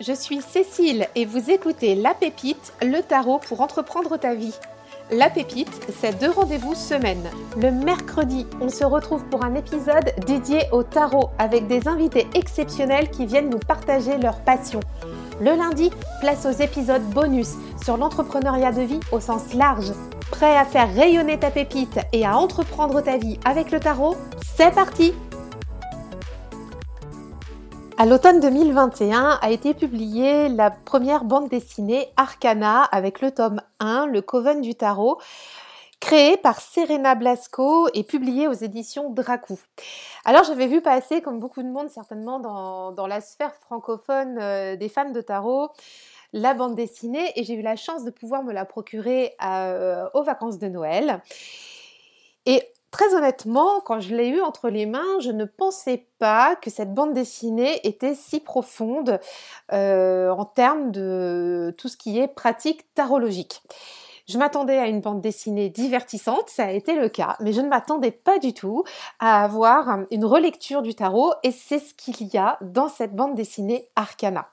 je suis Cécile et vous écoutez La Pépite, le tarot pour entreprendre ta vie. La Pépite, c'est deux rendez-vous semaine. Le mercredi, on se retrouve pour un épisode dédié au tarot avec des invités exceptionnels qui viennent nous partager leur passion. Le lundi, place aux épisodes bonus sur l'entrepreneuriat de vie au sens large. Prêt à faire rayonner ta pépite et à entreprendre ta vie avec le tarot? C'est parti à l'automne 2021 a été publiée la première bande dessinée Arcana avec le tome 1, Le Coven du Tarot, créée par Serena Blasco et publiée aux éditions Dracou. Alors j'avais vu passer, comme beaucoup de monde certainement dans, la sphère francophone euh, des fans de tarot, la bande dessinée et j'ai eu la chance de pouvoir me la procurer euh, aux vacances de Noël. Très honnêtement, quand je l'ai eu entre les mains, je ne pensais pas que cette bande dessinée était si profonde euh, en termes de tout ce qui est pratique tarologique. Je m'attendais à une bande dessinée divertissante, ça a été le cas, mais je ne m'attendais pas du tout à avoir une relecture du tarot et c'est ce qu'il y a dans cette bande dessinée Arcana.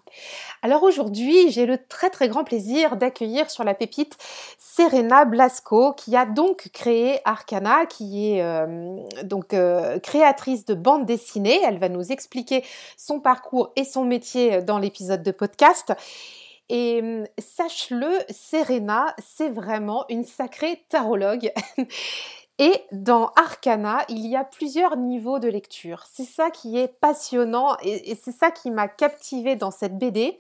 Alors aujourd'hui, j'ai le très très grand plaisir d'accueillir sur la pépite Serena Blasco qui a donc créé Arcana, qui est euh, donc euh, créatrice de bande dessinée. Elle va nous expliquer son parcours et son métier dans l'épisode de podcast. Et mmh, sache-le, Serena, c'est vraiment une sacrée tarologue. Et dans Arcana, il y a plusieurs niveaux de lecture. C'est ça qui est passionnant et, c'est ça qui m'a captivée dans cette BD.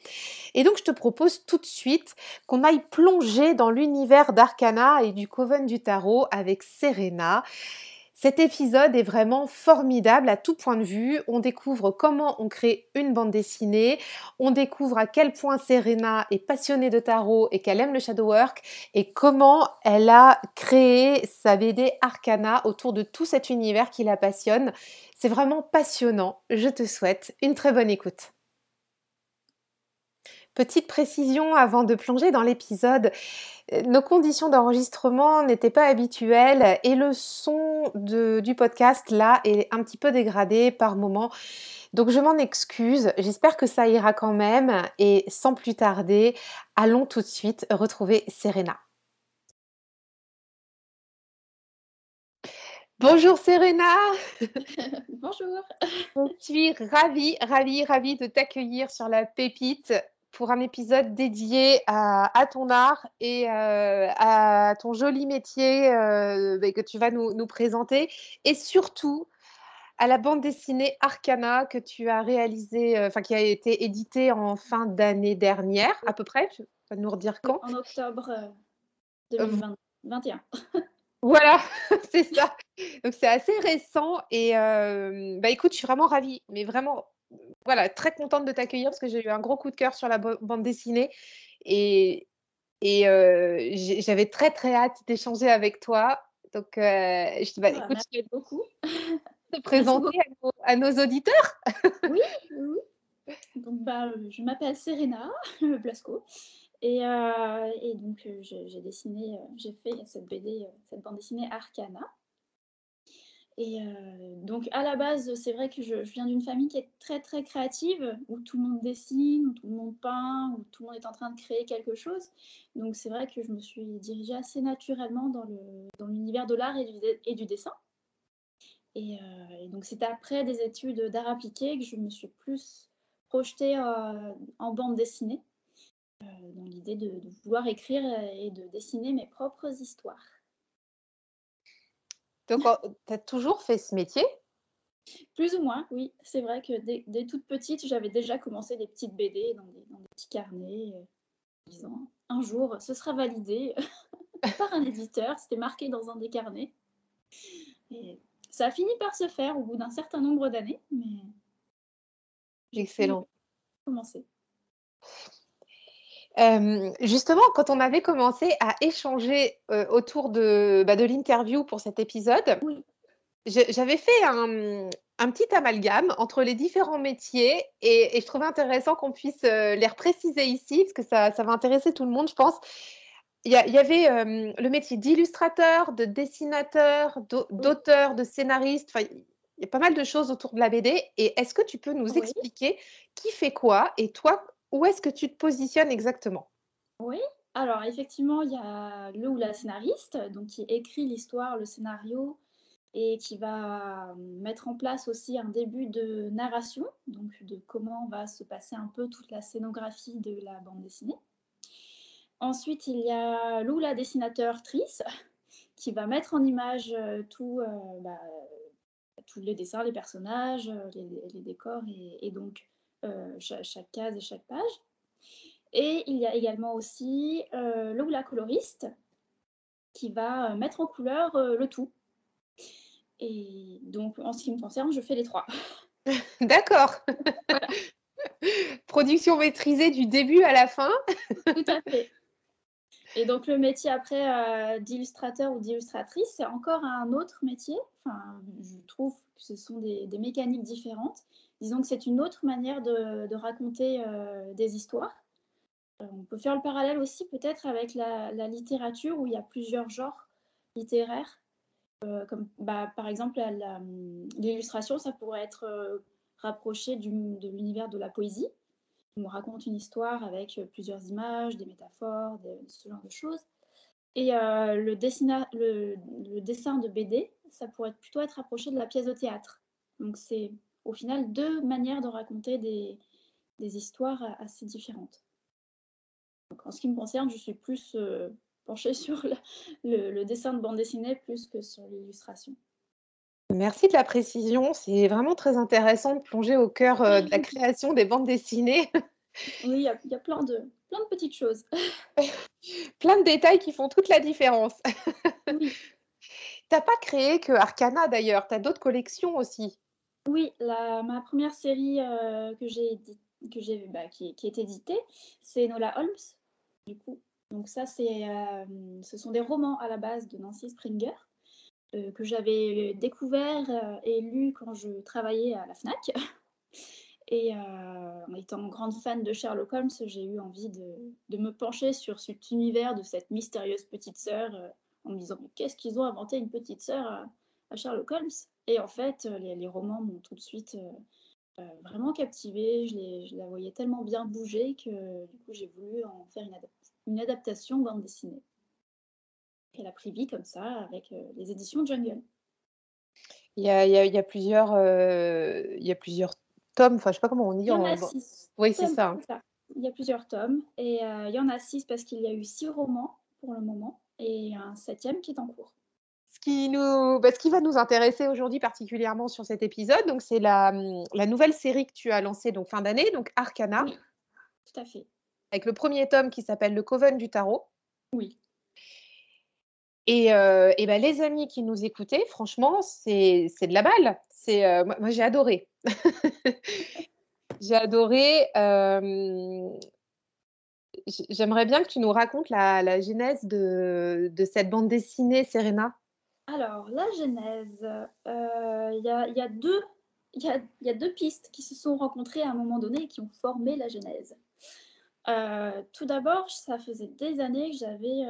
Et donc je te propose tout de suite qu'on aille plonger dans l'univers d'Arcana et du Coven du Tarot avec Serena. Cet épisode est vraiment formidable à tout point de vue. On découvre comment on crée une bande dessinée, on découvre à quel point Serena est passionnée de tarot et qu'elle aime le shadow work et comment elle a créé sa BD Arcana autour de tout cet univers qui la passionne. C'est vraiment passionnant. Je te souhaite une très bonne écoute. Petite précision avant de plonger dans l'épisode, euh, nos conditions d'enregistrement n'étaient pas habituelles et le son du podcast là est un petit peu dégradé par moment. Donc je m'en excuse, j'espère que ça ira quand même et sans plus tarder, allons tout de suite retrouver Serena. Bonjour Serena. Bonjour. Je suis ravie, ravie, ravie de t'accueillir sur la pépite pour un épisode dédié à, ton art et euh, à ton joli métier euh, bah, que tu vas nous, présenter et surtout à la bande dessinée Arcana que tu as réalisée, euh, enfin qui a été éditée en fin d'année dernière à peu près. Tu vas nous redire quand? En octobre 2021. Voilà, c'est ça. Donc c'est assez récent et bah écoute, je suis vraiment ravie, mais vraiment voilà, très contente de t'accueillir parce que j'ai eu un gros coup de cœur sur la bande dessinée et, et euh, j'avais très très hâte d'échanger avec toi. Donc, euh, je te bah, ah, écoute, beaucoup. te présenter à nos, auditeurs. oui, oui. Donc, bah, je m'appelle Serena Blasco et, euh, et donc j'ai dessiné, j'ai fait cette BD, cette bande dessinée Arcana. Et euh, donc à la base, c'est vrai que je, viens d'une famille qui est très très créative, où tout le monde dessine, où tout le monde peint, où tout le monde est en train de créer quelque chose. Donc c'est vrai que je me suis dirigée assez naturellement dans, l'univers de l'art et du, et dessin. Et, euh, donc c'est après des études d'art appliqué que je me suis plus projetée euh, en bande dessinée, dans l'idée de vouloir écrire et de dessiner mes propres histoires. Donc, tu as toujours fait ce métier? Plus ou moins, oui. C'est vrai que dès, toute petite, j'avais déjà commencé des petites BD dans des, petits carnets, euh, disant un jour, ce sera validé par un éditeur. C'était marqué dans un des carnets. Et ça a fini par se faire au bout d'un certain nombre d'années, mais. Excellent. Commencer justement, quand on avait commencé à échanger autour de, bah, de l'interview pour cet épisode, j'avais fait un, petit amalgame entre les différents métiers et, je trouvais intéressant qu'on puisse les repréciser ici parce que ça, va intéresser tout le monde, je pense. Il y, avait le métier d'illustrateur, de dessinateur, d'auteur, de scénariste. il y a pas mal de choses autour de la BD. Et est-ce que tu peux nous expliquer qui fait quoi et toi, où est-ce que tu te positionnes exactement? Oui, alors effectivement, il y a le ou la scénariste, donc qui écrit l'histoire, le scénario, et qui va mettre en place aussi un début de narration, donc de comment va se passer un peu toute la scénographie de la bande dessinée. Ensuite, il y a Lou, la dessinateur-trice, qui va mettre en image euh, tout, euh, bah, tous les dessins, les personnages, euh, les, décors et, donc chaque, case et chaque page. Et il y a également aussi Lou, la coloriste, qui va mettre en couleur le tout. Et donc, en ce qui me concerne, je fais les trois. D'accord. Production maîtrisée du début à la fin. Tout à fait. Et donc le métier après euh, d'illustrateur ou d'illustratrice, c'est encore un autre métier. Enfin, je trouve que ce sont des, mécaniques différentes. Disons que c'est une autre manière de, raconter euh, des histoires. Euh, on peut faire le parallèle aussi peut-être avec la, littérature où il y a plusieurs genres littéraires. comme bah, par exemple l'illustration, ça pourrait être rapproché de l'univers de la poésie on raconte une histoire avec euh, plusieurs images, des métaphores, ce genre de choses. Et euh, le, le, dessin de BD, ça pourrait plutôt être approché de la pièce de théâtre. Donc c'est au final deux manières de raconter des, histoires assez différentes. en ce qui me concerne, je suis plus euh, penchée sur le, dessin de bande dessinée plus que sur l'illustration. Merci de la précision. C'est vraiment très intéressant de plonger au cœur de la création des bandes dessinées. Oui, il y, a, plein, de, plein de petites choses. plein de détails qui font toute la différence. oui. T'as pas créé que Arcana d'ailleurs, tu as d'autres collections aussi. Oui, la, ma première série que j'ai que bah, qui, est éditée, c'est Nola Holmes, du coup. Donc ça, c'est, ce sont des romans à la base de Nancy Springer que j'avais découvert et lu quand je travaillais à la FNAC. Et en étant grande fan de Sherlock Holmes, j'ai eu envie de, me pencher sur cet univers de cette mystérieuse petite sœur en me disant qu'est-ce qu'ils ont inventé une petite sœur à, Sherlock Holmes Et en fait, les, romans m'ont tout de suite vraiment captivée. Je, la voyais tellement bien bouger que du coup j'ai voulu en faire une, adaptation bande dessinée. Elle a pris vie comme ça avec les éditions Jungle. Il y a, il y a plusieurs, il y a plusieurs tomes, enfin je sais pas comment on dit. Il y en, a six. Oui, c'est ça. Il y a plusieurs tomes et euh, il y en a six parce qu'il y a eu six romans pour le moment et un septième qui est en cours. Ce qui, nous, bah, ce qui va nous intéresser aujourd'hui particulièrement sur cet épisode, donc c'est la, la, nouvelle série que tu as lancée donc fin d'année, donc Arcana. Oui, tout à fait. Avec le premier tome qui s'appelle Le Coven du Tarot. Oui. Et, euh, et ben, les amis qui nous écoutaient, franchement, c'est de la balle. C'est euh, moi, j'ai adoré. j'ai adoré. Euh, j'aimerais bien que tu nous racontes la, la genèse de, de, cette bande dessinée, Serena. Alors, la genèse, il y a, deux, pistes qui se sont rencontrées à un moment donné et qui ont formé la genèse. tout d'abord, ça faisait des années que j'avais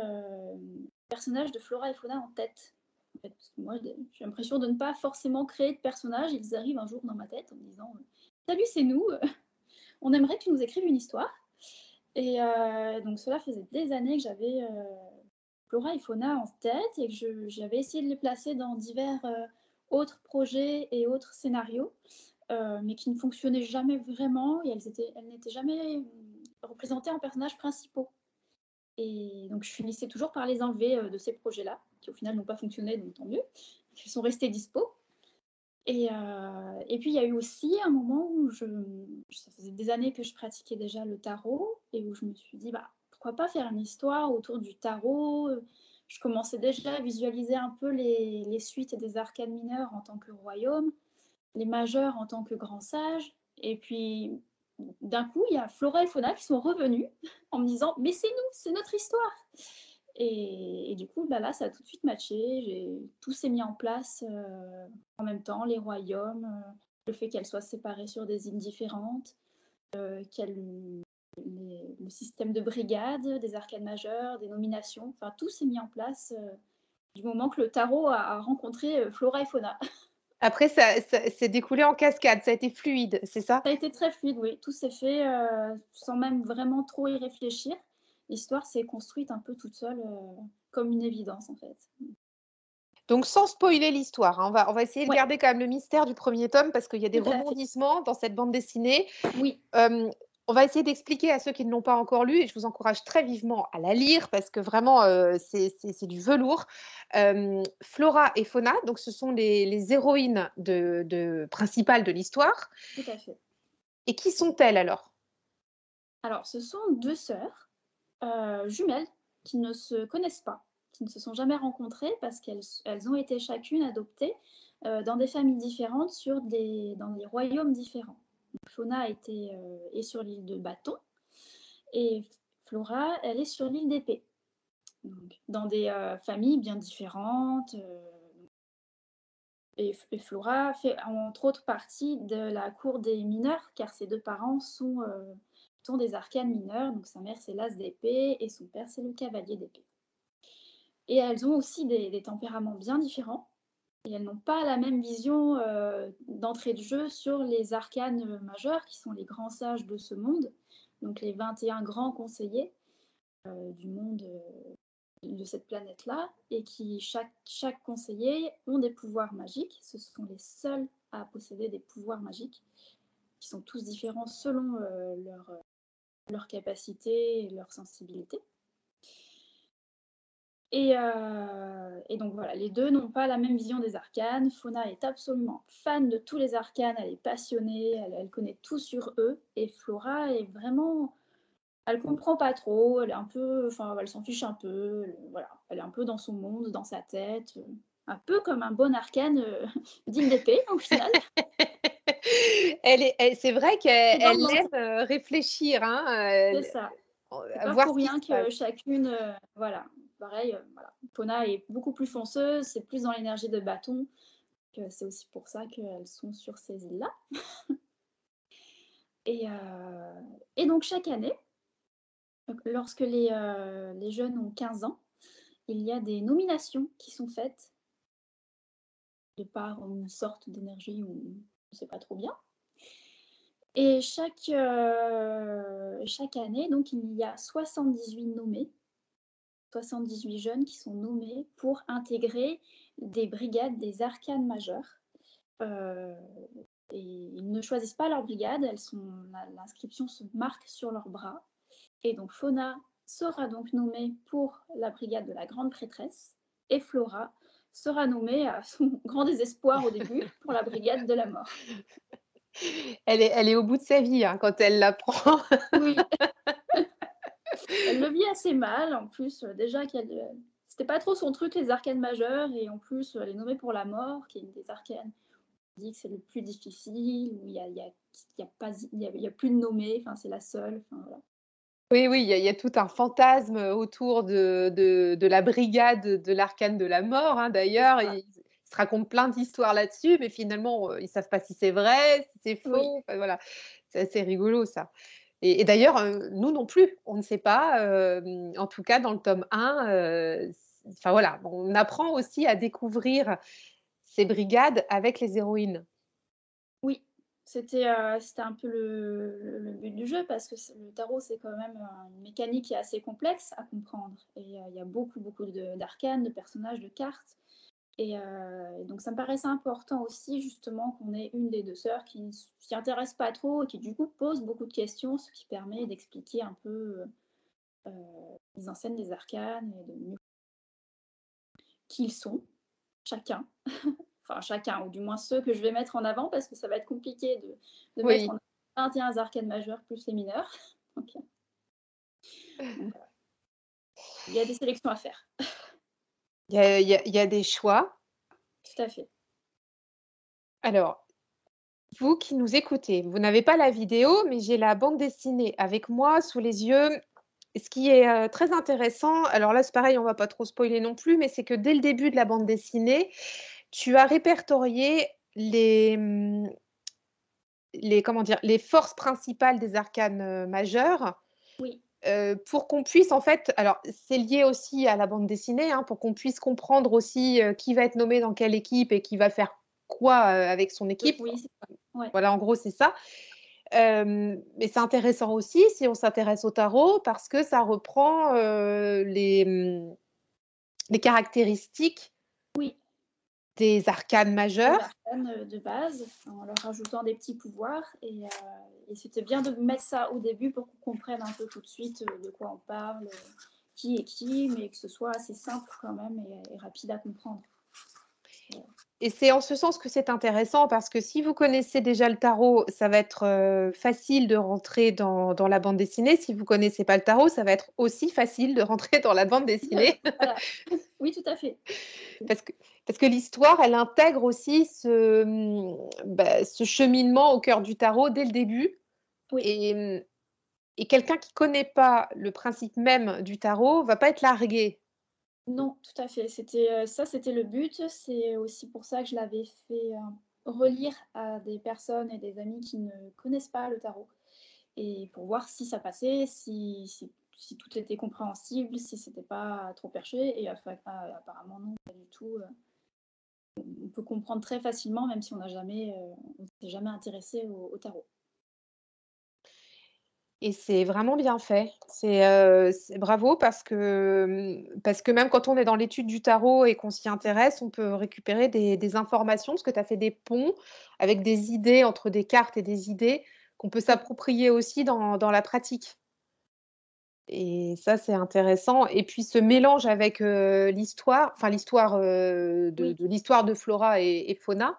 personnages de Flora et Fauna en tête. En fait, moi, j'ai l'impression de ne pas forcément créer de personnages. Ils arrivent un jour dans ma tête en me disant euh, Salut, c'est nous. On aimerait que tu nous écrives une histoire. Et euh, donc, cela faisait des années que j'avais euh, Flora et Fauna en tête et que j'avais essayé de les placer dans divers autres projets et autres scénarios, mais qui ne fonctionnaient jamais vraiment et elles, elles n'étaient jamais représentées en personnages principaux. Et donc, je finissais toujours par les enlever euh, de ces projets-là, qui au final n'ont pas fonctionné, donc tant mieux. Ils sont restés dispo. Et, euh, et puis, il y a eu aussi un moment où je, ça faisait des années que je pratiquais déjà le tarot et où je me suis dit, bah, pourquoi pas faire une histoire autour du tarot Je commençais déjà à visualiser un peu les, suites des arcades mineurs en tant que royaume, les majeurs en tant que grands sages. Et puis, d'un coup, il y a Flora et Fauna qui sont revenus en me disant Mais c'est nous, c'est notre histoire. Et, du coup, bah là, ça a tout de suite matché. Tout s'est mis en place euh, en même temps les royaumes, euh, le fait qu'elles soient séparées sur des îles différentes, euh, le système de brigade, des arcades majeures, des nominations. Enfin, tout s'est mis en place du moment que le tarot a, rencontré Flora et Fauna. Après, ça, ça s'est découlé en cascade, ça a été fluide, c'est ça? Ça a été très fluide, oui. Tout s'est fait, heu, sans même vraiment trop y réfléchir. L'histoire s'est construite un peu toute seule, comme une évidence, en fait. Donc sans spoiler l'histoire, hein, on va on va essayer de Ouais, garder quand même le mystère du premier tome parce qu'il y a des rebondissements dans cette bande dessinée. Oui, on va essayer d'expliquer à ceux qui ne l'ont pas encore lu et je vous encourage très vivement à la lire parce que vraiment, heu, c'est du velours. Hem, Flora et Fauna, donc ce sont les les héroïnes de de principales de l'histoire tout à fait. et qui sont-elles alors? Alors, ce sont 2 sœurs, heu, jumelles qui ne se connaissent pas, qui ne se sont jamais rencontrées parce qu'elles elles ont été chacune adoptées, dans des familles différentes sur des dans des royaumes différents. Fauna était, heu, est sur l'île de Bâton et Flora, elle est sur l'île d'Épée. Dans des, heu, familles bien différentes, heu et Flora fait entre autres partie de la cour des mineurs car ses 2 parents sont, des arcanes mineurs, donc sa mère c'est l'as d'épée et son père c'est le cavalier d'épée. Et elles ont aussi des tempéraments bien différents et elles n'ont pas la même vision, heu, d'entrée de jeu sur les arcanes, heu, majeurs qui sont les grands sages de ce monde, donc les 21 grands conseillers, heu, du monde, de cette planète-là et qui chaque conseiller ont des pouvoirs magiques. Ce sont les seuls à posséder des pouvoirs magiques, qui sont tous différents selon, leur, heu, leurs capacités et leur sensibilité. Et, heu, et donc voilà, les 2 n'ont pas la même vision des arcanes. Fauna est absolument fan de tous les arcanes, elle est passionnée, elle elle connaît tout sur eux et Flora est vraiment elle comprend pas trop, elle est un peu enfin, elle s'en fiche un peu, elle, voilà, elle est un peu dans son monde, dans sa tête, heu, un peu comme un bon arcane, heu, digne d'épée au final. Elle est c'est vrai qu'elle aime, réfléchir, hein, c'est ça. C'est pas pour rien que chacune, voilà, pareil, heu, voilà. Fauna est beaucoup plus fonceuse, c'est plus dans l'énergie de bâton, que c'est aussi pour ça qu'elles sont sur ces îles-là. Et, heu, et donc chaque année, lorsque les, jeunes ont 15 ans, il y a des nominations qui sont faites de par une sorte d'énergie ou on ne sait pas trop bien. Et chaque, chaque année, donc il y a 78 nommés, 78 jeunes qui sont nommés pour intégrer des brigades des arcanes majeurs. Heu, et ils ne choisissent pas leur brigade, elles sont la l'inscription se marque sur leurs bras Et donc Fauna sera donc nommée pour la brigade de la grande prêtresse et Flora sera nommée à son grand désespoir au début pour la brigade de la mort. Elle est elle est au bout de sa vie, hein, quand elle l'apprend. Oui, elle le vit assez mal en plus, heu, déjà qu'elle, heu, c'était pas trop son truc les arcanes majeures et en plus, elle est nommée pour la mort qui est une des arcanes. On dit que c'est le plus difficile, où il y a y a y a pas il y a y a plus de nommés, enfin c'est la seule, voilà. Oui, oui, il y a il y a tout un fantasme, autour de de de la brigade de l'arcane de la mort, hein, d'ailleurs. Ils ils se racontent plein d'histoires là-dessus, mais finalement, ils savent pas si c'est vrai, si c'est Oui, faux, enfin voilà. C'est assez rigolo ça et d'ailleurs, heu, nous non plus, on ne sait pas, hem, en tout cas dans le tome 1, heu, c enfin voilà, on apprend aussi à découvrir ces brigades avec les héroïnes. oui. C'était, un peu le but du jeu parce que le tarot, c'est quand même, une mécanique qui est assez complexe à comprendre et il y a beaucoup, beaucoup d'arcanes, de personnages, de cartes et heu, et donc ça me paraissait important aussi justement qu'on ait une des 2 sœurs qui ne s'y intéresse pas trop et qui du coup pose beaucoup de questions, ce qui permet d'expliquer un peu, heu heu, la mise en scène des arcanes et de mieux qui ils sont, chacun. Enfin chacun, ou du moins ceux que je vais mettre en avant parce que ça va être compliqué de de mettre en avant 21 arcanes majeures plus les mineurs. Donc, heu, donc voilà, il y a des sélections à faire. Il y a il y a il y a des choix. Tout à fait. Alors Vous qui nous écoutez, vous n'avez pas la vidéo, mais j'ai la bande dessinée avec moi sous les yeux. Ce qui est, heu, très intéressant, alors là, c'est pareil, on va pas trop spoiler non plus, mais c'est que dès le début de la bande dessinée, tu as répertorié les, mmh, les comment dire? Les forces principales des arcanes, heu, majeurs, Heu, pour qu'on puisse en fait alors c'est lié aussi à la bande dessinée, hein, pour qu'on puisse comprendre aussi, heu, qui va être nommé dans quelle équipe et qui va faire quoi avec son équipe. Oui, Voilà, en gros, c'est ça. mais c'est intéressant aussi si on s'intéresse au tarot parce que ça reprend les, mmh, les caractéristiques. Des arcanes majeurs. Des arcanes de base, en leur ajoutant des petits pouvoirs. Et, et c'était bien de mettre ça au début pour qu'on comprenne un peu tout de suite de quoi on parle, qui est qui, mais que ce soit assez simple quand même et, rapide à comprendre. Et c'est en ce sens que c'est intéressant parce que si vous connaissez déjà le tarot, ça va être euh, facile de rentrer dans, dans, la bande dessinée. Si vous ne connaissez pas le tarot, ça va être aussi facile de rentrer dans la bande dessinée. Oui, tout à fait. parce que, parce que l'histoire, elle intègre aussi ce, bah, ce cheminement au cœur du tarot dès le début. Oui. Et, et quelqu'un qui ne connaît pas le principe même du tarot va pas être largué. Non, tout à fait. C'était euh, ça, c'était le but. C'est aussi pour ça que je l'avais fait euh, relire à des personnes et des amis qui ne connaissent pas le tarot. Et pour voir si ça passait, si, si, tout était compréhensible, si c'était pas trop perché. Et apparemment, non, pas du tout. Euh. On peut comprendre très facilement, même si on n'a jamais, s'est jamais intéressé au tarot. Et c'est vraiment bien fait. C'est bravo parce que, mmh, parce que même quand on est dans l'étude du tarot et qu'on s'y intéresse, on peut récupérer des, informations parce que tu as fait des ponts avec des idées entre des cartes et des idées qu'on peut s'approprier aussi dans, la pratique. Et ça, c'est intéressant. Et puis ce mélange avec l'histoire, enfin l'histoire de, l'histoire de Flora et Fauna,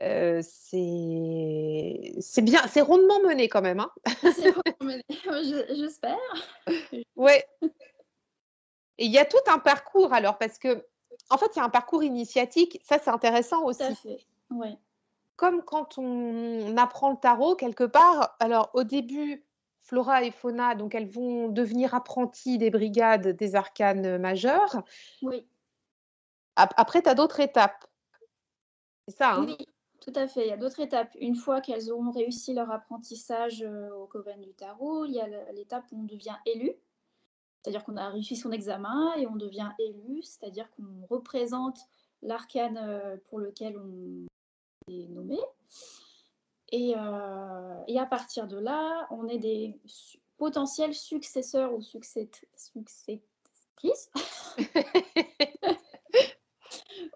c'est bien, c'est rondement mené quand même. Hein. c'est rondement mené, j'espère. ouais. Et il y a tout un parcours alors, parce que, en fait, il y a un parcours initiatique, ça c'est intéressant aussi. Tout à fait, ouais. Comme quand on, apprend le tarot quelque part, alors au début, Flora et Fauna, donc elles vont devenir apprenties des brigades des arcanes majeurs. Oui. Après, tu as d'autres étapes. C'est ça, hein? Oui, tout à fait. Il y a d'autres étapes. Une fois qu'elles auront réussi leur apprentissage euh, au Coven du Tarot, il y a l'étape où on devient élu. C'est-à-dire qu'on a réussi son examen et on devient élu, c'est-à-dire qu'on représente l'arcane euh, pour lequel on est nommé. Et, euh, et, à partir de là, on est des potentiels successeurs ou successrices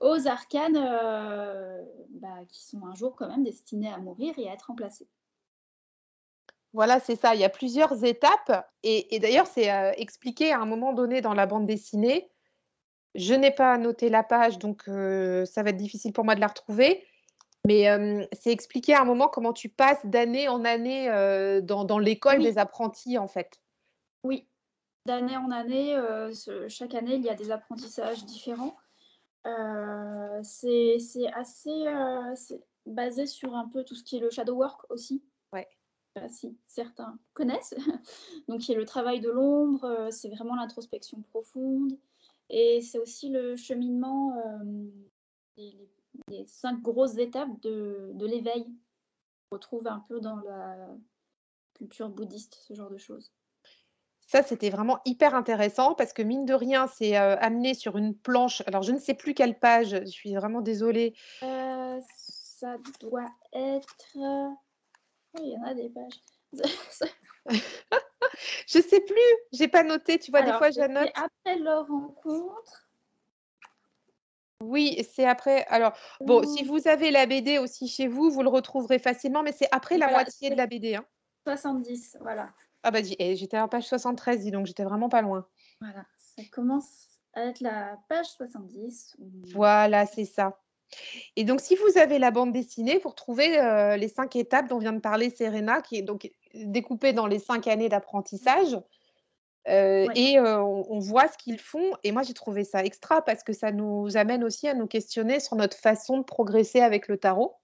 aux arcanes euh, bah, qui sont un jour quand même destinés à mourir et à être remplacés. Voilà, c'est ça. Il y a plusieurs étapes. Et, d'ailleurs, c'est euh, expliqué à un moment donné dans la bande dessinée. Je n'ai pas noté la page, donc euh, ça va être difficile pour moi de la retrouver. Mais c'est expliqué à un moment comment tu passes d'année en année dans, l'école des apprentis, en fait. Oui, d'année en année, chaque année, il y a des apprentissages différents. Euh, c'est assez euh, basé sur un peu tout ce qui est le shadow work aussi. Ouais. si certains connaissent. Donc, qui est le travail de l'ombre, euh, c'est vraiment l'introspection profonde. Et c'est aussi le cheminement, les, cinq grosses étapes de, de l'éveil. On retrouve un peu dans la culture bouddhiste, ce genre de choses. Ça, c'était vraiment hyper intéressant parce que mine de rien, c'est amené sur une planche. Alors, je ne sais plus quelle page, je suis vraiment désolée. Euh, ça doit être. il y en a des pages. je sais plus, j'ai pas noté. Tu vois, des fois, j'annote. Après leur rencontre. Oui, c'est après. Alors, bon, si vous avez la BD aussi chez vous, vous le retrouverez facilement, mais c'est après la moitié de la BD. Hein. 70, voilà. Ah bah eh, j'étais à la page 73, dis donc j'étais vraiment pas loin. Voilà, ça commence à être la page 70. Voilà, c'est ça. Et donc, si vous avez la bande dessinée, vous retrouvez euh, les cinq étapes dont vient de parler Serena, qui est donc découpée dans les cinq années d'apprentissage. Euh, et euh, on, voit ce qu'ils font. Et moi, j'ai trouvé ça extra parce que ça nous amène aussi à nous questionner sur notre façon de progresser avec le tarot.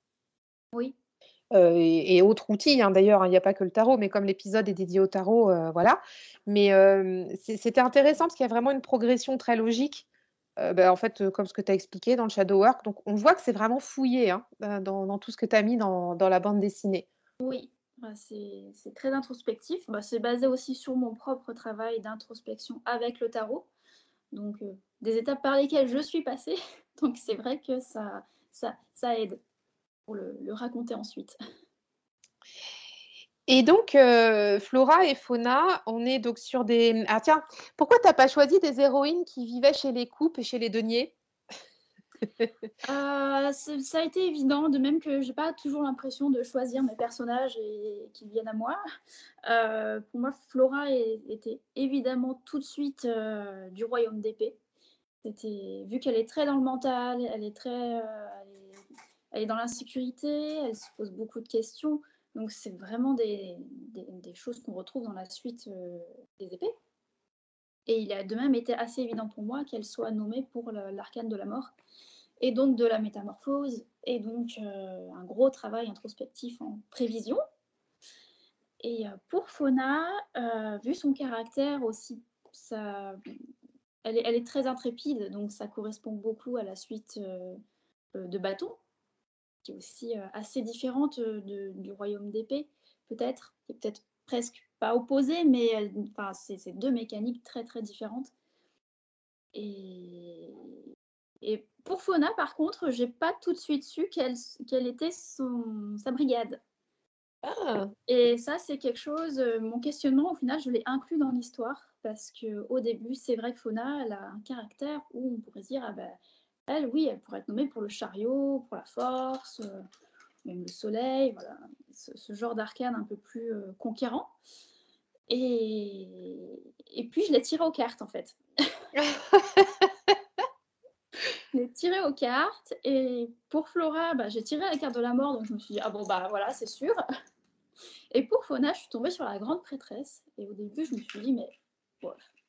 Oui. Euh, et, autres outils. Hein, d'ailleurs, hein, il n'y a pas que le tarot, mais comme l'épisode est dédié au tarot, euh, voilà. Mais c'était intéressant parce qu'il y a vraiment une progression très logique. Bah, en fait, comme ce que tu as expliqué dans le Shadow Work. Donc, on voit que c'est vraiment fouillé hein, dans, tout ce que tu as mis dans, la bande dessinée. Oui, c'est très introspectif. Bah, c'est basé aussi sur mon propre travail d'introspection avec le tarot. Donc, des étapes par lesquelles je suis passée. Donc, c'est vrai que ça aide pour le, le raconter ensuite. Et donc, euh, Flora et Fauna, on est donc sur des. Ah tiens, pourquoi t'as pas choisi des héroïnes qui vivaient chez les coupes et chez les deniers? Euh, ça a été évident, de même que j'ai pas toujours l'impression de choisir mes personnages et qu'ils viennent à moi. Euh, pour moi, Flora est- était évidemment tout de suite euh, du royaume d'épée. C'était vu qu'elle est très dans le mental, elle est très, elle est, elle est dans l'insécurité, elle se pose beaucoup de questions. Donc c'est vraiment des, choses qu'on retrouve dans la suite euh, des épées. Et il a de même été assez évident pour moi qu'elle soit nommée pour l'arcane de la mort et donc de la métamorphose, et donc euh, un gros travail introspectif en prévision. Et euh, pour Fauna, vu son caractère aussi, ça, elle, est, très intrépide, donc ça correspond beaucoup à la suite de Bâton, qui est aussi euh, assez différente euh, de- du royaume d'épée, peut-être, et peut-être presque pas opposée, mais elle- enfin, c'est deux mécaniques très très différentes. Et, et pour Fauna, par contre, j'ai pas tout de suite su quelle, quelle était son, sa brigade. Ah, Et ça, c'est quelque chose, euh, mon questionnement, au final, je l'ai inclus dans l'histoire, parce que au début, c'est vrai que Fauna, elle a un caractère où on pourrait se dire, ah ben, elle, oui, elle pourrait être nommée pour le chariot, pour la force, euh, même le soleil, voilà, ce, ce genre d'arcane un peu plus euh, conquérant. Et, et puis, je l'ai tiré aux cartes, en fait. Je l'ai tiré aux cartes et pour Flora, bah, j'ai tiré la carte de la mort, donc je me suis dit, ah bon, bah voilà, c'est sûr. Et pour Fauna, je suis tombée sur la grande prêtresse. Et au début, je me suis dit, mais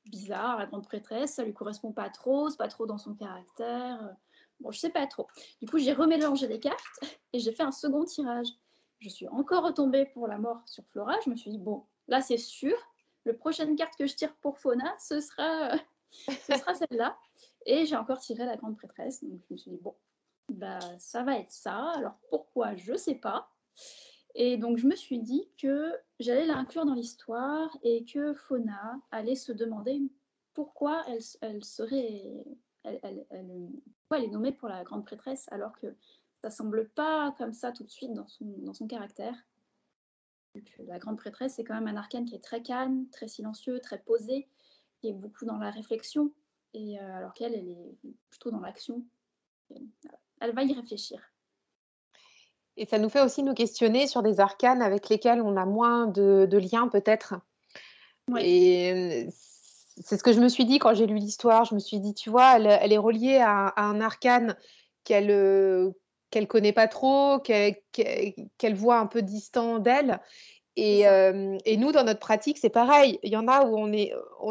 bizarre, la grande prêtresse, ça lui correspond pas trop, c'est pas trop dans son caractère. Bon, je sais pas trop. Du coup, j'ai remélangé les cartes et j'ai fait un second tirage. Je suis encore retombée pour la mort sur Flora. Je me suis dit, bon, là, c'est sûr. Le prochaine carte que je tire pour Fauna, ce sera, ce sera celle-là. Et j'ai encore tiré la grande prêtresse. Donc je me suis dit, bon, bah, ça va être ça. Alors pourquoi Je sais pas. Et donc je me suis dit que j'allais l'inclure dans l'histoire et que Fauna allait se demander pourquoi elle, serait. Elle, elle- elle- est nommée pour la grande prêtresse alors que ça semble pas comme ça tout de suite dans son, dans son caractère. La grande prêtresse, c'est quand même un arcane qui est très calme, très silencieux, très posé, qui est beaucoup dans la réflexion. Et euh, alors qu'elle, elle est plutôt dans l'action. Elle va y réfléchir. Et ça nous fait aussi nous questionner sur des arcanes avec lesquels on a moins de, de liens peut-être. Et euh, c'est ce que je me suis dit quand j'ai lu l'histoire. Je me suis dit, tu vois, elle, elle est reliée à, à un arcane qu'elle euh, qu'elle connaît pas trop, qu'elle voit un peu distant d'elle. Et, euh, et nous, dans notre pratique, c'est pareil. Il y en a où on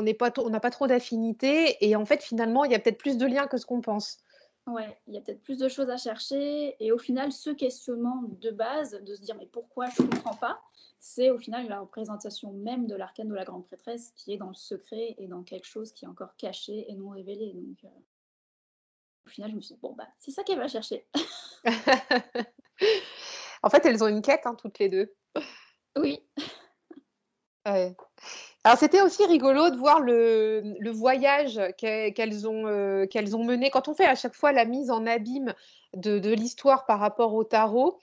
n'est pas, on n'a pas trop d'affinité. Et en fait, finalement, il y a peut-être plus de liens que ce qu'on pense. Ouais, il y a peut-être plus de choses à chercher. Et au final, ce questionnement de base, de se dire mais pourquoi je ne comprends pas, c'est au final la représentation même de l'arcane de la grande prêtresse qui est dans le secret et dans quelque chose qui est encore caché et non révélé. Donc euh, au final, je me suis dit, bon, bah, c'est ça qu'elle va chercher. En fait, elles ont une quête, hein, toutes les deux. oui, Ouais. Alors, c'était aussi rigolo de voir le, le voyage qu'e- qu'elles ont, euh, qu'elles ont mené. Quand on fait à chaque fois la mise en abîme de, de l'histoire par rapport au tarot,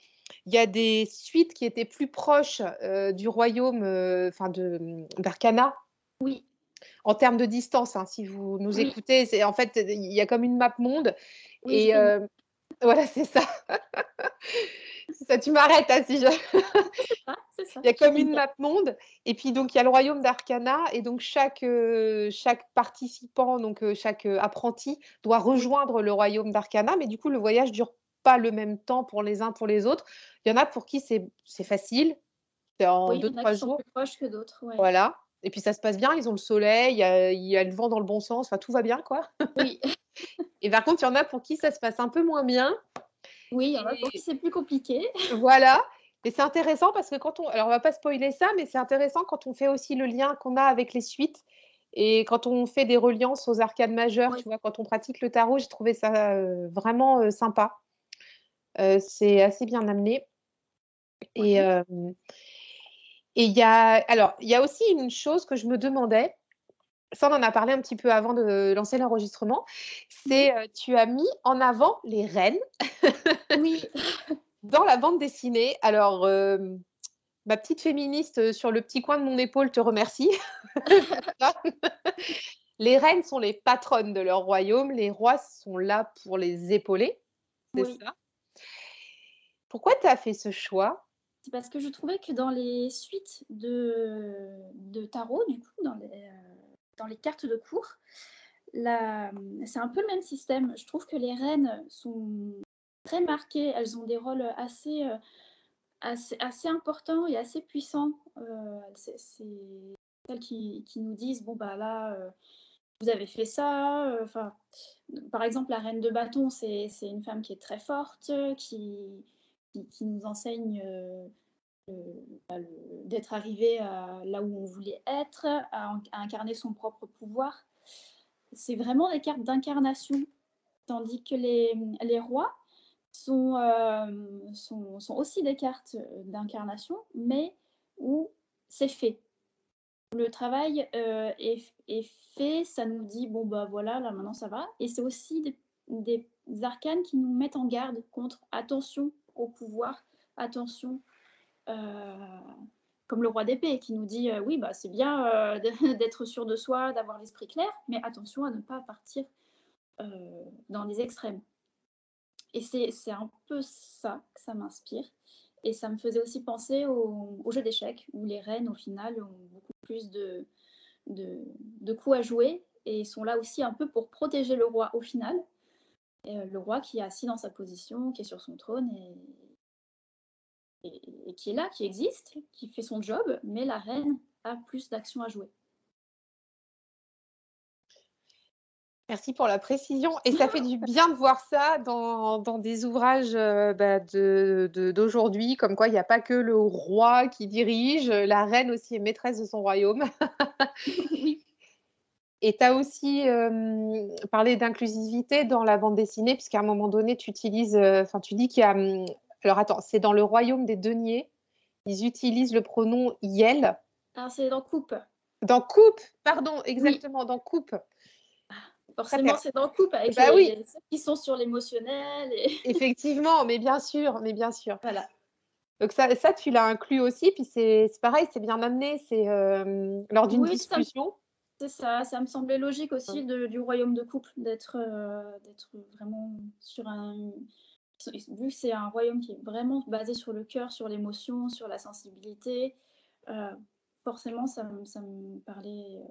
il y a des suites qui étaient plus proches euh, du royaume, euh, enfin de d'Arcana, oui, en termes de distance. hein, si vous nous Oui. écoutez, c'est en fait il y a comme une map monde oui, et voilà, c'est ça. Ça, tu m'arrêtes hein, si je. Ah. Il y a comme une map monde, et puis donc il y a le royaume d'Arcana, et donc chaque, euh, chaque participant, donc euh, chaque euh, apprenti doit rejoindre le royaume d'Arcana, mais du coup le voyage dure pas le même temps pour les uns pour les autres. Il y en a pour qui c'est c'est facile, c'est en Oui, deux trois jours, plus proches que d'autres. Ouais. voilà. Et puis ça se passe bien, ils ont le soleil, il y a, il y a le vent dans le bon sens, enfin tout va bien quoi. Oui, Et par contre il y en a pour qui ça se passe un peu moins bien. Oui, il y en a pour qui c'est plus compliqué. Voilà. Et c'est intéressant parce que quand on. Alors, on va pas spoiler ça, mais c'est intéressant quand on fait aussi le lien qu'on a avec les suites. Et quand on fait des reliances aux arcades majeures, Oui. tu vois, quand on pratique le tarot, j'ai trouvé ça euh, vraiment euh, sympa. Euh, c'est assez bien amené. Et il y a. Alors, il y a aussi une chose que je me demandais. Ça, on en a parlé un petit peu avant de lancer l'enregistrement. C'est, tu as mis en avant les reines Oui. Dans la bande dessinée, alors, ma petite féministe, sur le petit coin de mon épaule te remercie. Les reines sont les patronnes de leur royaume, les rois sont là pour les épauler, c'est Oui. ça? Pourquoi tu as fait ce choix? C'est parce que je trouvais que dans les suites de de tarot, du coup, dans les, heu, dans les cartes de cour, la mmh, c'est un peu le même système. Je trouve que les reines sont très marquées, elles ont des rôles, assez, heu, assez assez importants et assez puissants. Heu, c'est celles qui qui nous disent: «Bon, bah, là, heu, vous avez fait ça», enfin, par exemple, la reine de bâton, c'est une femme qui est très forte, qui qui nous enseigne, bah, d'être arrivée là où on voulait être, à à incarner son propre pouvoir. C'est vraiment des cartes d'incarnation, tandis que les, les rois sont, hem, sont aussi des cartes, heu, d'incarnation, mais où c'est fait. Le travail, heu, est fait, ça nous dit: «Bon, bah, voilà, là, maintenant ça va» et c'est aussi des arcanes qui nous mettent en garde contre: «Attention au pouvoir, attention» comme le roi d'épée qui nous dit, «Oui, bah, c'est bien, d'être sûr de soi, d'avoir l'esprit clair, mais attention à ne pas partir, dans les extrêmes». Et c'est un peu ça que ça m'inspire et ça me faisait aussi penser au jeu d'échecs où les reines, au final, ont beaucoup plus de coups à jouer et sont là aussi un peu pour protéger le roi au final heu, le roi qui est assis dans sa position, qui est sur son trône et et et qui est là, qui existe, qui fait son job, mais la reine a plus d'actions à jouer. Merci pour la précision et ça fait du bien de voir ça dans dans des ouvrages, heu, bah, de de d'aujourd'hui, comme quoi il y a pas que le roi qui dirige, la reine aussi est maîtresse de son royaume. Et tu as aussi, hem, parlé d'inclusivité dans la bande dessinée, puisqu'à un moment donné, tu utilises, heu, enfin, tu dis qu'il y a, mmh alors attends, c'est dans le royaume des deniers, ils utilisent le pronom iel. Alors c'est dans Coupe. Dans Coupe! Pardon, Oui. exactement, dans Coupe. Forcément, c'est dans Coupe avec bah, oui! ceux qui sont sur l'émotionnel et Effectivement, mais bien sûr, mais bien sûr. voilà. Donc ça ça tu l'as inclus aussi, puis c'est pareil, c'est bien amené, c'est, hem, lors d'une Oui, discussion. c'est ça, ça me semblait logique aussi de du royaume de d'être, heu, d'être vraiment sur un vu que c'est un royaume qui est vraiment basé sur le cœur, sur l'émotion, sur la sensibilité, heu, forcément ça ça me parlait,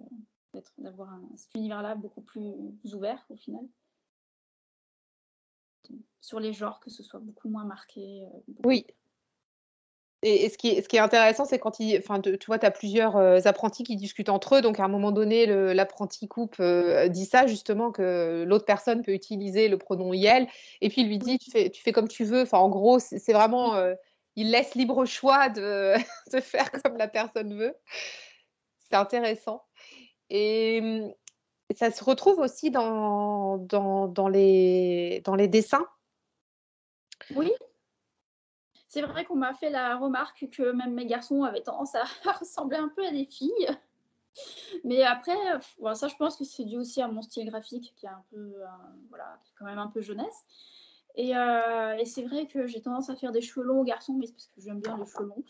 d'avoir un cet univers-là beaucoup plus ouvert au final. Sur les genres, que ce soit beaucoup moins marqué, beaucoup Oui. Et et ce qui est ce qui est intéressant, c'est quand ils enfin, tu vois, tu as plusieurs, heu, apprentis qui discutent entre eux, donc à un moment donné, l'apprenti coupe, heu, dit ça justement, que l'autre personne peut utiliser le pronom iel et puis il lui dit: oui, «Tu fais tu fais comme tu veux». Enfin, en gros, c'est vraiment, il laisse libre choix de de faire comme la personne veut. C'est intéressant et mmh, ça se retrouve aussi dans dans dans les dans les dessins? Oui, c'est vrai qu'on m'a fait la remarque que même mes garçons avaient tendance à à ressembler un peu à des filles. Mais après, bon ça je pense que c'est dû aussi à mon style graphique qui est un peu, heu, voilà, qui est quand même un peu jeunesse et heu et c'est vrai que j'ai tendance à faire des cheveux longs aux garçons, mais c'est parce que j'aime bien les cheveux longs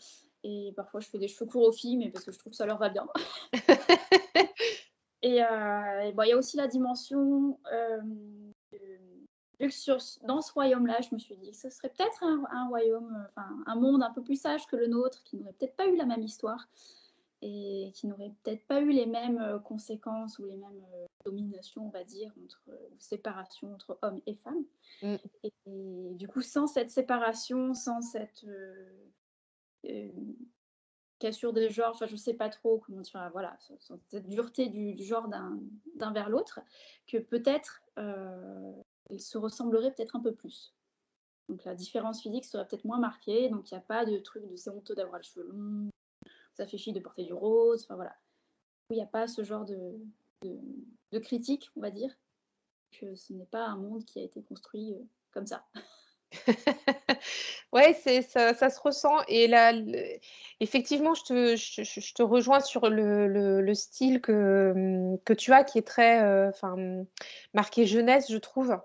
et parfois je fais des cheveux courts aux filles, mais parce que je trouve que ça leur va bien et heu et bah, il y a aussi la dimension, hem, de vu que sur dans ce royaume-là, je me suis dit: «Ce serait peut-être un un royaume, enfin un monde un peu plus sage que le nôtre, qui n'aurait peut-être pas eu la même histoire». et qui n'auraient peut-être pas eu les mêmes, heu, conséquences ou les mêmes, heu, dominations, on va dire, entre, heu, séparation entre hommes et femmes Mmh. et et du coup, sans cette séparation, sans cette, cassure des genres, enfin, je sais pas trop comment dire, voilà, cette dureté du genre d'un vers l'autre, que peut-être, heu, ils se ressembleraient peut-être un peu plus. Donc la différence physique serait peut-être moins marquée, donc il y a pas de truc de: «C'est honteux d'avoir les cheveux longs, ça fait fi de porter du rose», enfin voilà. Il y a pas ce genre de critique, on va dire, que ce n'est pas un monde qui a été construit, heu, comme ça. Ouais, c'est ça ça se ressent et là, le effectivement, je te je je je te rejoins sur le le le style que, mmh, que tu as qui est très, enfin, mmh, marqué jeunesse, je trouve.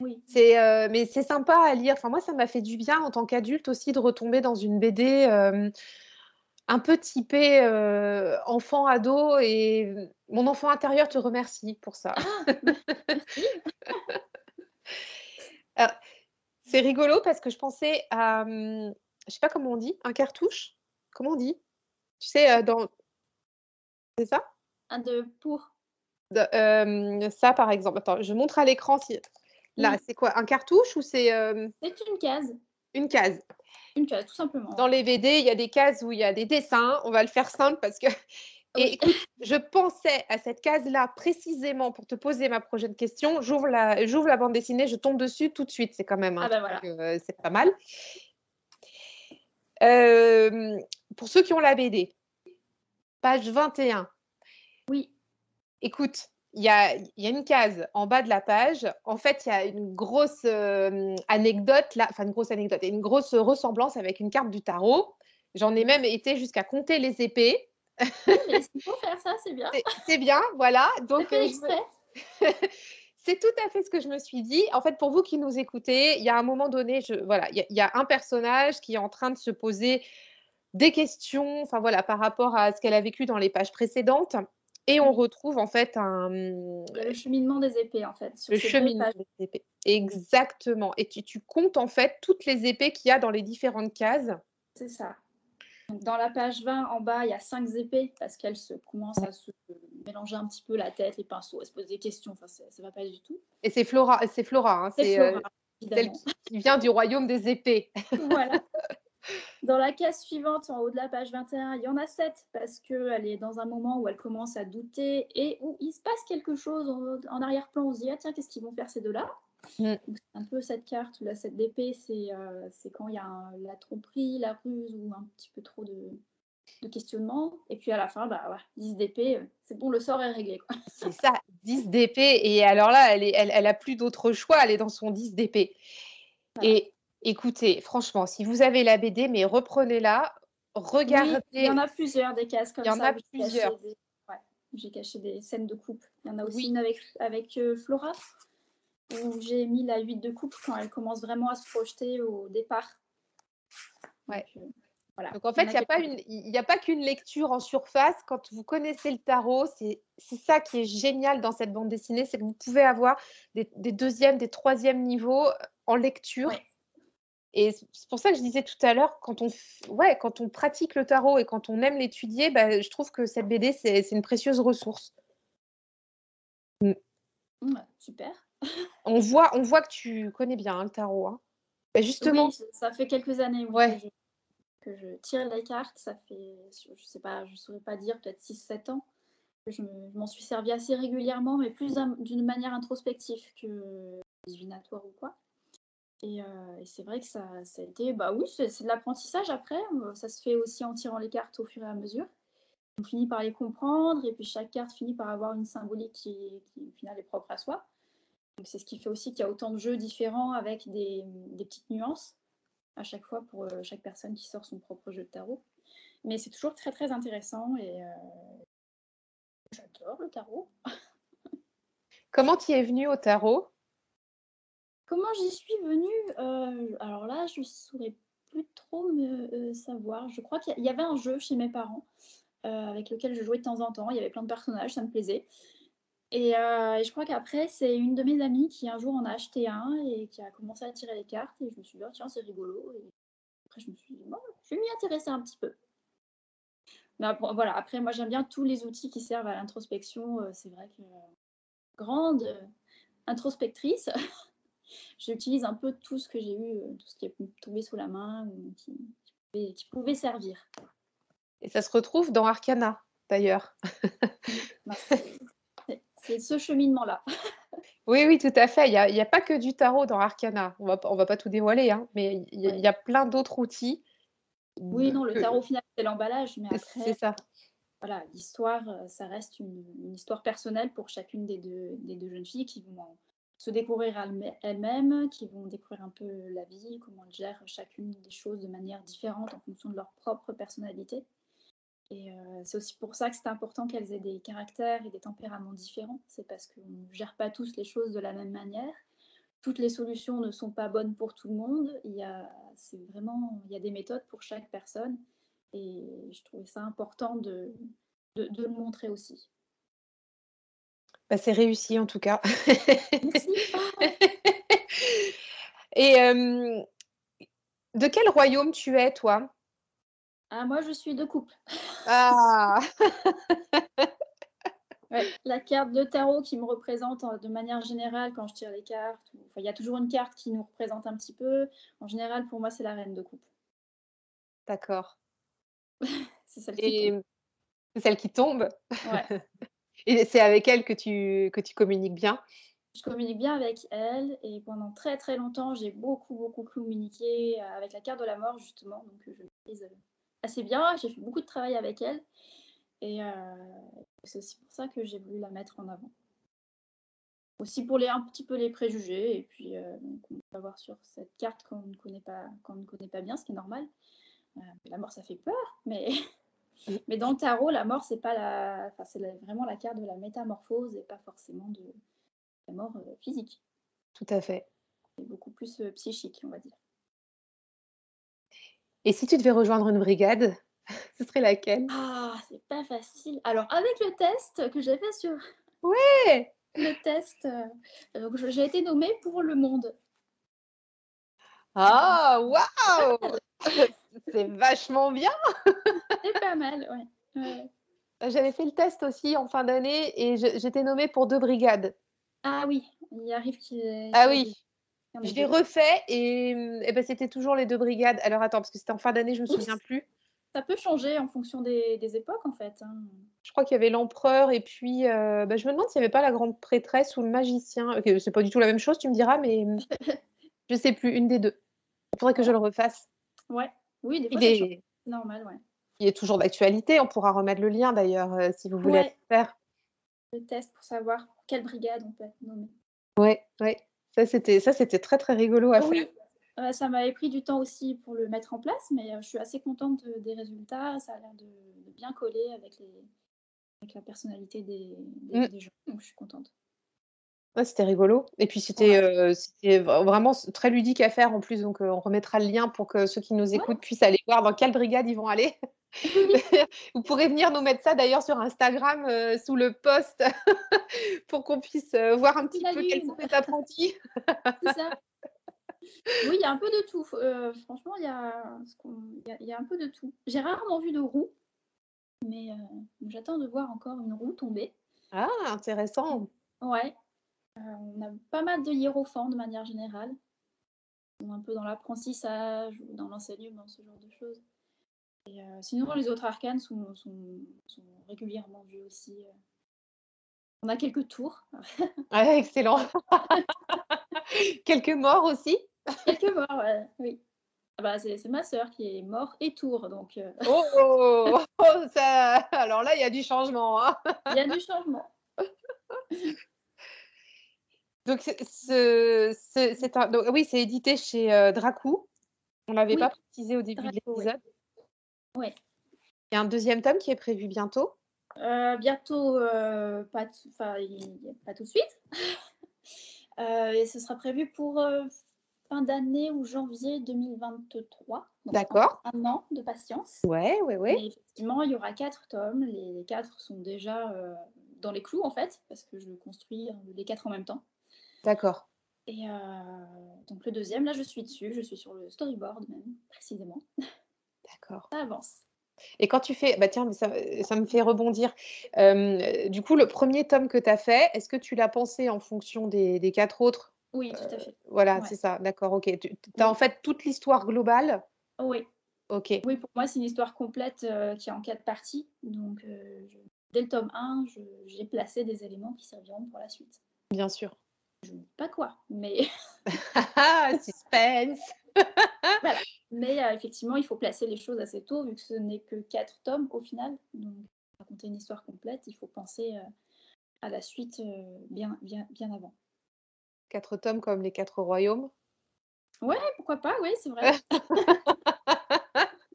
Oui. C'est, euh, mais c'est sympa à lire. Enfin, moi, ça m'a fait du bien en tant qu'adulte aussi de retomber dans une BD euh, un peu typée euh, enfant, ado. Et mon enfant intérieur te remercie pour ça. Alors, c'est rigolo parce que je pensais à, hum, je sais pas comment on dit, un cartouche? Comment on dit? Tu sais, euh, dans. C'est ça? Un de pour. De- euh, Ça, par exemple. Attends, je montre à l'écran. Si... Là, c'est quoi? Un cartouche ou c'est euh, C'est une case. une case? Une case, tout simplement. Dans les BD, il y a des cases où il y a des dessins. On va le faire simple parce que. Et écoute, je pensais à cette case-là précisément pour te poser ma prochaine question. J'ouvre la, j'ouvre la bande dessinée, je tombe dessus tout de suite. C'est quand même un Ah voilà. euh, c'est pas mal. Euh, pour ceux qui ont la BD, page 21. Oui. Écoute, il y a, y a une case en bas de la page. En fait, il y a une grosse euh, anecdote, là, enfin une grosse anecdote, et une grosse ressemblance avec une carte du tarot. J'en ai même été jusqu'à compter les épées. Mais s'il faut faire ça, c'est bien. C'est- bien, voilà. C'est Donc, euh, c'est tout à fait ce que je me suis dit. En fait, pour vous qui nous écoutez, il y a un moment donné, je, voilà, il y, a- il y a un personnage qui est en train de se poser des questions, enfin voilà, par rapport à ce qu'elle a vécu dans les pages précédentes. Et on Oui. retrouve en fait un, Il le cheminement des épées, en fait. sur le cheminement des épées. Exactement. Et tu, tu comptes en fait toutes les épées qu'il y a dans les différentes cases. C'est ça. Donc, dans la page 20, en bas, il y a cinq épées parce qu'elles se commencent à se mélanger un petit peu la tête, les pinceaux, à se poser des questions. Enfin, ça ne va pas du tout. Et c'est Flora, c'est Flora, hein, C'est euh, celle qui, qui vient du royaume des épées. Voilà. Dans la case suivante, en haut de la page 21, il y en a 7 parce qu'elle est dans un moment où elle commence à douter et où il se passe quelque chose en, en arrière-plan. On se dit, ah tiens, qu'est-ce qu'ils vont faire ces deux-là? Mm. Un peu cette carte, la 7 d'épée, c'est euh, c'est quand il y a un- la tromperie, la ruse ou un petit peu trop de, de questionnement. Et puis à la fin, bah, ouais, 10 d'épée, euh, c'est bon, le sort est réglé. C'est ça, 10 d'épée. Et alors là, elle, est, elle, elle a plus d'autre choix, elle est dans son 10 d'épée. Voilà. Et écoutez, franchement, si vous avez la BD, mais reprenez-la, regardez. Oui, il y en a plusieurs des cases comme Il y en ça. a où j'ai caché plusieurs. des- ouais, J'ai caché des scènes de coupe. Il y en a aussi Oui. une avec, avec euh, Flora, où j'ai mis la 8 de coupe quand elle commence vraiment à se projeter au départ. Ouais. Donc, euh, voilà. Donc en fait, il n'y a, pas une- y a pas qu'une lecture en surface. Quand vous connaissez le tarot, c'est ça qui est génial dans cette bande dessinée, c'est que vous pouvez avoir des, des deuxièmes, des troisièmes niveaux en lecture. Ouais. Et c'est pour ça que je disais tout à l'heure, quand on, ouais, quand on pratique le tarot et quand on aime l'étudier, bah, je trouve que cette BD, c'est c'est une précieuse ressource. Ouais, super. On voit, on voit que tu connais bien hein, le tarot. hein. Bah, justement, Oui, ça- fait quelques années Ouais. que, je, que je tire les cartes. Ça fait, je sais pas, je saurais pas dire, peut-être 6-7 ans. Je me- je m'en suis servi assez régulièrement, mais plus d'un- d'une manière introspective que divinatoire ou quoi. Et, euh, et c'est vrai que ça, ça a été, bah oui, c'est de l'apprentissage après. Ça se fait aussi en tirant les cartes au fur et à mesure. On finit par les comprendre, et puis chaque carte finit par avoir une symbolique qui, qui au final est propre à soi. C'est ce qui fait aussi qu'il y a autant de jeux différents avec des, des petites nuances à chaque fois pour euh, chaque personne qui sort son propre jeu de tarot. Mais c'est toujours très très intéressant et euh, j'adore le tarot. comment tu es venu au tarot? Comment j'y suis venue? Euh, Alors là, je ne saurais plus trop me euh, savoir. Je crois qu'il y avait un jeu chez mes parents avec lequel je jouais de temps en temps. Il y avait plein de personnages, ça me plaisait. Et, euh, et je crois qu'après, c'est une de mes amies qui un jour en a acheté un et qui a commencé à tirer les cartes. Et je me suis dit, oh, tiens, c'est rigolo. Et après, je me suis dit, bon, je vais m'y intéresser un petit peu. Mais après, voilà, après, moi, j'aime bien tous les outils qui servent à l'introspection. Euh, c'est vrai que euh, grande introspectrice, j'utilise un peu tout ce que j'ai eu, tout ce qui est tombé sous la main ou qui, qui pouvait, qui pouvait servir. Et ça se retrouve dans Arcana, d'ailleurs. C'est- c'est- c'est ce cheminement-là. Oui, oui, tout à fait. Il n'y a, il y a pas que du tarot dans Arcana. On va, on va pas tout dévoiler, hein, mais il y, a- il y a plein d'autres outils. Oui, non, le tarot au final, c'est l'emballage, mais C'est après, ça. voilà, l'histoire, euh, ça reste une, une histoire personnelle pour chacune des deux, des deux jeunes filles qui vont se découvrir elles- elles-mêmes, qui vont découvrir un peu la vie, comment elles gèrent chacune des choses de manière différente en fonction de leur propre personnalité. Et euh, c'est aussi pour ça que c'est important qu'elles aient des caractères et des tempéraments différents. C'est parce qu'on ne gère pas tous les choses de la même manière. toutes les solutions ne sont pas bonnes pour tout le monde. Il y a, c'est vraiment, il y a des méthodes pour chaque personne. Et je trouvais ça important de, de, de le montrer aussi. Bah, c'est réussi en tout cas. Merci. Et euh, de quel royaume tu es, toi? Ah, moi, je suis de couple. Ah Ouais, la carte de tarot qui me représente en- de manière générale quand je tire les cartes. il y a toujours une carte qui nous représente un petit peu. En général, pour moi, c'est la reine de coupe. D'accord. C'est celle qui Et tombe. c'est celle qui tombe Ouais. Et c'est avec elle que tu, que tu communiques bien? Je communique bien avec elle et pendant très très longtemps, j'ai beaucoup beaucoup communiqué euh, avec la carte de la mort justement. Donc euh, je maîtrise euh, assez bien. J'ai fait beaucoup de travail avec elle et euh, c'est aussi pour ça que j'ai voulu la mettre en avant. Aussi pour les un petit peu les préjugés et puis euh, donc on peut avoir sur cette carte qu'on ne connaît pas qu'on ne connaît pas bien, ce qui est normal. Euh, la mort ça fait peur, mais mais dans le tarot, la mort c'est pas la, enfin c'est la- vraiment la carte de la métamorphose et pas forcément de la mort euh, physique. Tout à fait. C'est beaucoup plus euh, psychique, on va dire. Et si tu devais rejoindre une brigade, ce serait laquelle? Ah, c'est pas facile. Alors, avec le test que j'ai fait sur Ouais le test, euh, j'ai été nommée pour le monde. Ah, waouh C'est vachement bien C'est pas mal, ouais. ouais. J'avais fait le test aussi en fin d'année et j'étais nommée pour deux brigades. Ah oui, il arrive qu'il Ah oui, je l'ai refait et, et ben, c'était toujours les deux brigades. Alors attends, parce que c'était en fin d'année, je me Oups. souviens plus. Ça peut changer en fonction des, des époques, en fait. hein. Je crois qu'il y avait l'empereur et puis euh, bah, je me demande s'il n'y avait pas la grande prêtresse ou le magicien. Ok, c'est pas du tout la même chose, tu me diras, mais je sais plus, une des deux. Il faudrait que je le refasse. Ouais, oui, des fois, Il est, normal, ouais. il est toujours d'actualité. On pourra remettre le lien d'ailleurs euh, si vous voulez Ouais. le faire. Le test pour savoir quelle brigade on peut être nommé. Ouais, ouais. Ça c'était, ça c'était très très rigolo à Oui, faire. euh, ça m'avait pris du temps aussi pour le mettre en place, mais euh, je suis assez contente de- des résultats. Ça a l'air de, de bien coller avec, les, avec la personnalité des, des, Mm. des gens, donc je suis contente. Ouais, c'était rigolo. Et puis c'était, euh, c'était vra- vraiment très ludique à faire en plus. Donc euh, on remettra le lien pour que ceux qui nous écoutent puissent aller voir dans quelle brigade ils vont aller. Vous pourrez venir nous mettre ça d'ailleurs sur Instagram euh, sous le post pour qu'on puisse euh, voir un petit La peu quels sont les apprentis. C'est ça. Oui, il y a un peu de tout. Euh, franchement, il y a, y y un peu de tout. J'ai rarement vu de roue, mais j'attends de voir encore une roue tomber. Ah, intéressant. Ouais. On a pas mal de hiérophants de manière générale. On est un peu dans l'apprentissage ou dans l'enseignement, ce genre de choses. Et euh, sinon, les autres arcanes sont, sont- sont régulièrement vus aussi. euh. On a quelques tours, Ouais, excellent. Quelques morts aussi. quelques morts, ouais, oui. Ah bah, c'est ma sœur qui est mort et tour, donc euh, Oh, oh, oh, ça... Alors là, il y a du changement. hein. il y a du changement. Donc, c'est un... donc, oui, c'est édité chez euh, Dracou. On ne l'avait Oui, pas précisé au début de ouais. Ouais. Il y a un deuxième tome qui est prévu bientôt? Euh, bientôt, euh, pas, pas tout de suite. Euh, et ce sera prévu pour euh, fin d'année ou janvier 2023. Donc, D'accord. Un an de patience. Ouais, ouais, ouais. Et effectivement, il y aura quatre tomes. Les, les quatre sont déjà dans les clous, en fait, parce que je construis les quatre en même temps. D'accord. Et donc le deuxième, là, je suis dessus. Je suis sur le storyboard, même, précisément. D'accord. Ça avance. Et quand tu fais, bah tiens, mais ça, ça me fait rebondir. Euh, du coup, le premier tome que tu as fait, est-ce que tu l'as pensé en fonction des, des quatre autres? Oui, tout à fait. Voilà, Ouais. c'est ça. D'accord, ok. Tu as en fait toute l'histoire globale? Oui. Ok. Oui, pour moi, c'est une histoire complète euh, qui est en quatre parties. Donc, euh, je- dès le tome 1, je- j'ai placé des éléments qui serviront pour la suite. Bien sûr. Je ne dis pas quoi, mais, Ah, suspense. mais euh, effectivement, il faut placer les choses assez tôt, vu que ce n'est que quatre tomes au final. Donc, pour raconter une histoire complète, il faut penser euh, à la suite euh, bien, bien, bien avant. Quatre tomes comme les quatre royaumes? Ouais, pourquoi pas, oui, c'est vrai.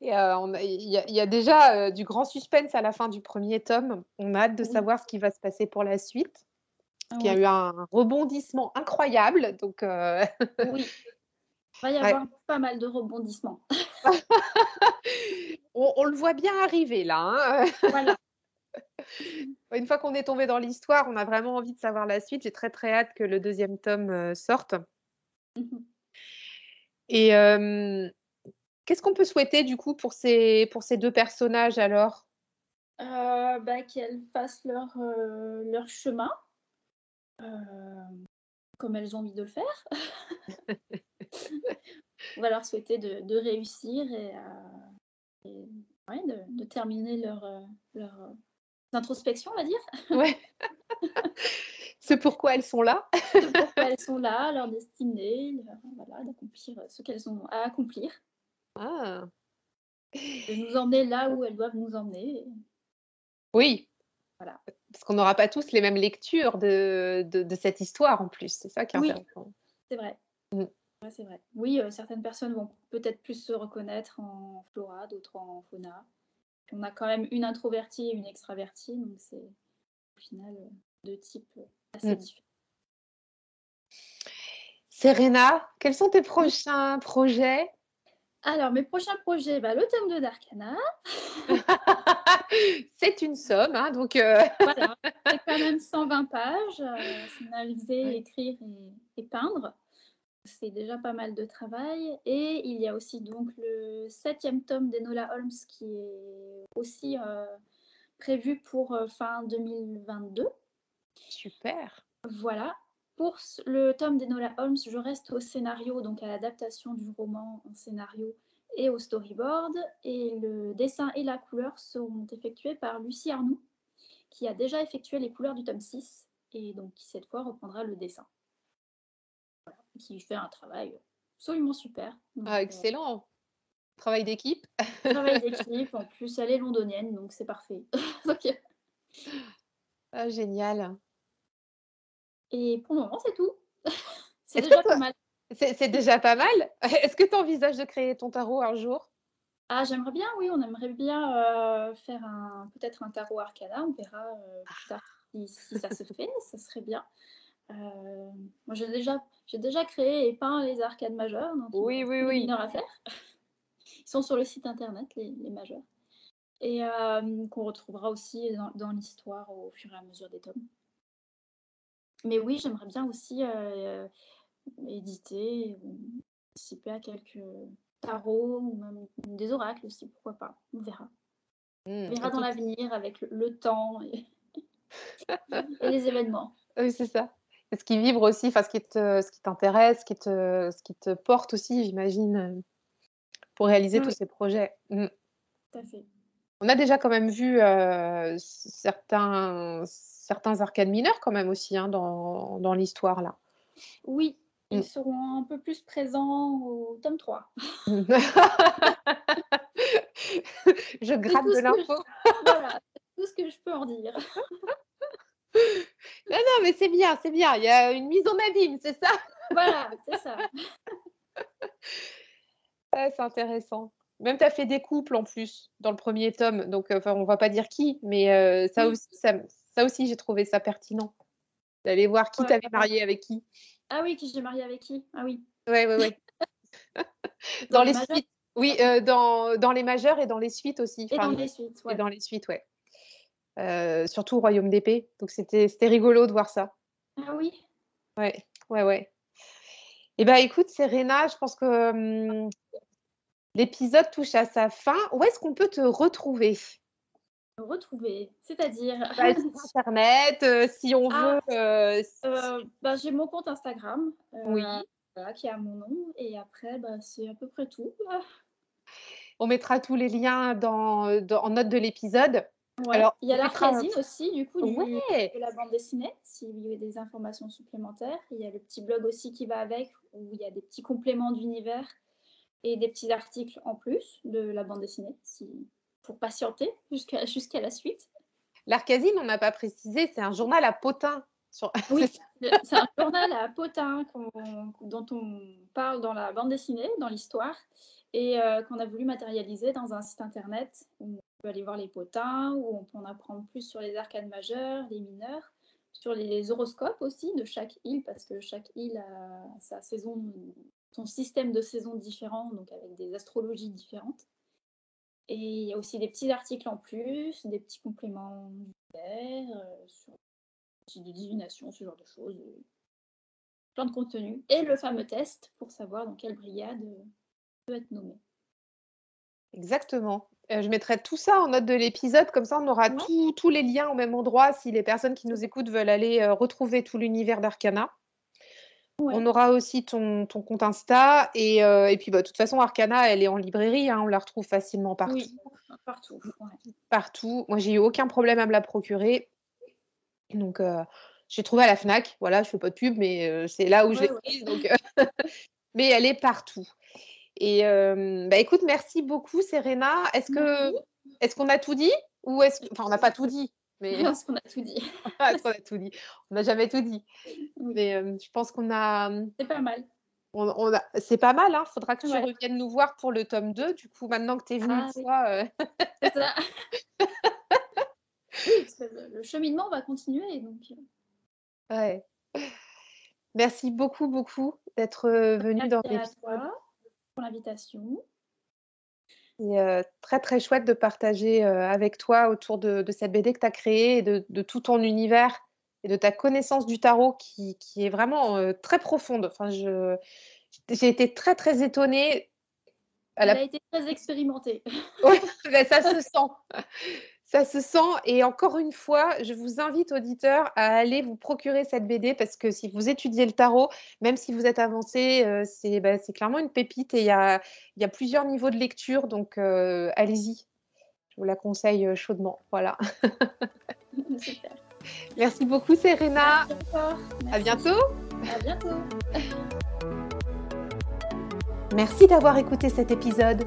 Il y, a- il y a déjà du grand suspense à la fin du premier tome. On a hâte de savoir ce qui va se passer pour la suite. Qui a Oui, eu un rebondissement incroyable. Donc, euh, oui. Il va y ouais. avoir pas mal de rebondissements. on, on le voit bien arriver là. hein. Voilà. Une fois qu'on est tombé dans l'histoire, on a vraiment envie de savoir la suite. J'ai très très hâte que le deuxième tome euh, sorte. Mhm. Et euh, qu'est-ce qu'on peut souhaiter du coup pour ces, pour ces deux personnages alors? Euh, bah, qu'elles fassent leur, leur chemin comme elles ont envie de le faire. On va leur souhaiter de, de réussir et, euh, et, ouais, de, de terminer leur, euh, leur euh, introspection, on va dire. Ouais. Ce pourquoi elles sont là. de pourquoi elles sont là, leur destinée, leur- voilà, d'accomplir ce qu'elles ont à accomplir, Ah. de nous emmener là où elles doivent nous emmener. Oui. Voilà. Parce qu'on n'aura pas tous les mêmes lectures de, de, de cette histoire en plus. C'est ça qui est Oui. intéressant. C'est vrai. Mm. Ouais, c'est vrai. Oui, euh, certaines personnes vont peut-être plus se reconnaître en flora, d'autres en fauna. On a quand même une introvertie et une extravertie, donc c'est au final euh, deux types euh, assez Mm. différents. Serena, quels sont tes prochains projets? Alors, mes prochains projets, bah, le tome 2 d'Arcana. C'est une somme, hein, donc euh, Voilà, c'est quand même 120 pages, euh, Ouais. écrire et, et peindre. C'est déjà pas mal de travail. Et il y a aussi donc le septième tome d'Enola Holmes qui est aussi euh, prévu pour euh, fin 2022. super. Voilà. Pour le tome d'Enola Holmes, je reste au scénario, donc à l'adaptation du roman en scénario et au storyboard. Et le dessin et la couleur seront effectués par Lucie Arnoux, qui a déjà effectué les couleurs du tome 6 et donc qui cette fois reprendra le dessin. Voilà. Qui fait un travail absolument super. Donc, Ah, euh, excellent. Travail d'équipe. travail d'équipe, en plus elle est londonienne, donc c'est parfait. Donc, euh, Ah, génial. Et pour le moment, c'est tout. c'est déjà pas mal. C'est déjà pas mal? Est-ce que tu envisages de créer ton tarot un jour? Ah, j'aimerais bien, oui, on aimerait bien euh, faire un peut-être un tarot arcana, on verra euh, plus tard si, si ça se fait, ça serait bien. Euh, moi, j'ai déjà, j'ai déjà créé et peint les arcades majeures, donc Oui, oui, oui. mineurs à faire. Ils sont sur le site internet, les, les majeurs, et qu'on retrouvera aussi dans, dans l'histoire au fur et à mesure des tomes. Mais oui, j'aimerais bien aussi euh, éditer, participer à quelques tarots ou même des oracles aussi, pourquoi pas. On verra. Hmm, On verra dans l'avenir avec le, le temps et, et les événements. Oui, c'est ça. Et Ce qui vibre aussi, enfin, ce qui te, ce qui t'intéresse, ce qui te, ce qui te porte aussi, j'imagine, euh, pour réaliser tous Oui. ces projets. Hmm. Tout à fait. On a déjà quand même vu euh, certains, certains arcades mineurs quand même aussi hein, dans, dans l'histoire là. Oui, ils Mm. seront un peu plus présents au tome 3. Je gratte de l'info. voilà, c'est tout ce que je peux en dire. Non, non, mais c'est bien, c'est bien. Il y a une mise en abîme, c'est ça? Voilà, c'est ça. Ouais, C'est intéressant. Même tu as fait des couples en plus dans le premier tome, donc euh, enfin, on va pas dire qui, mais euh, ça aussi, ça, ça aussi j'ai trouvé ça pertinent d'aller voir qui Ouais. t'avais marié avec qui. Ah oui, qui j'ai marié avec qui? Ah oui. Ouais, ouais, ouais. dans les suites, oui, euh, dans, dans les majeurs et dans les suites aussi. Et dans les suites, et ouais. dans les suites, ouais. Euh, surtout au Royaume d'épée. Donc c'était c'était rigolo de voir ça. Ah oui? Ouais, ouais, ouais. Eh ben, écoute, Serena, je pense que hum, l'épisode touche à sa fin. Où est-ce qu'on peut te retrouver? Me retrouver, c'est-à-dire. Bah, Internet, euh, si on Ah, veut. euh, Euh, bah, j'ai mon compte Instagram euh, Oui. voilà, qui a mon nom et après bah, c'est à peu près tout. On mettra tous les liens dans, dans- en note de l'épisode. Ouais. Alors, il y a mettra- l'Arcasine aussi du coup du, Ouais. de la bande dessinée s'il y a des informations supplémentaires. Il y a le petit blog aussi qui va avec où il y a des petits compléments d'univers et des petits articles en plus de la bande dessinée si, pour patienter jusqu'à jusqu'à la suite. L'Arcasine, on n'a pas précisé, c'est un journal à potin. Sur... Oui, c'est un journal à potin qu'on- dont on parle dans la bande dessinée, dans l'histoire, et euh, qu'on a voulu matérialiser dans un site internet où on peut aller voir les potins, où on peut en apprendre plus sur les arcades majeures, les mineurs, sur les horoscopes aussi de chaque île, parce que chaque île a sa saison, son système de saison différent, donc avec des astrologies différentes. Et il y a aussi des petits articles en plus, des petits compléments euh, sur des divinations, ce genre de choses. Plein de contenu. Et le fameux test pour savoir dans quelle brigade peut être nommé. Exactement. Euh, je mettrai tout ça en note de l'épisode, comme ça on aura tous les liens au même endroit si les personnes qui nous écoutent veulent aller euh, retrouver tout l'univers d'Arcana. On aura aussi ton, compte Insta et, euh, et puis bah, de toute façon Arcana elle est en librairie, hein, on la retrouve facilement partout. Oui, partout. Partout. Moi j'ai eu aucun problème à me la procurer. Donc j'ai trouvé à la Fnac, voilà, je fais pas de pub, mais c'est là où je l'ai prise. mais elle est partout. Et bah, écoute, merci beaucoup, Serena. Est-ce que est-ce qu'on a tout dit ou est-ce enfin on n'a pas tout dit mais est-ce qu'on a tout dit Est-ce qu'on a tout dit On n'a jamais tout dit. Mais je pense qu'on a. C'est pas mal. On, a... C'est pas mal, hein. Faudra que tu reviennes nous voir pour le tome 2. Du coup, maintenant que tu es venu ah, toi. C'est ça. le cheminement va continuer. Donc... Ouais. Merci beaucoup, beaucoup d'être venu dans l'épisode l'invitation. C'est très très chouette de partager avec toi autour de, cette BD que tu as créée et de, tout ton univers et de ta connaissance du tarot qui, est vraiment très profonde. Enfin, j'ai été très très étonnée. Elle a été très expérimentée. Oui, ben, ça se sent. Ça se sent. Et encore une fois, je vous invite, auditeurs, à aller vous procurer cette BD parce que si vous étudiez le tarot, même si vous êtes avancé, euh, bah, c'est clairement une pépite et il y a, y a, plusieurs niveaux de lecture. Donc, euh, allez-y. Je vous la conseille euh, chaudement. Voilà. Super. Merci beaucoup, Serena. À bientôt. À bientôt. Merci d'avoir écouté cet épisode.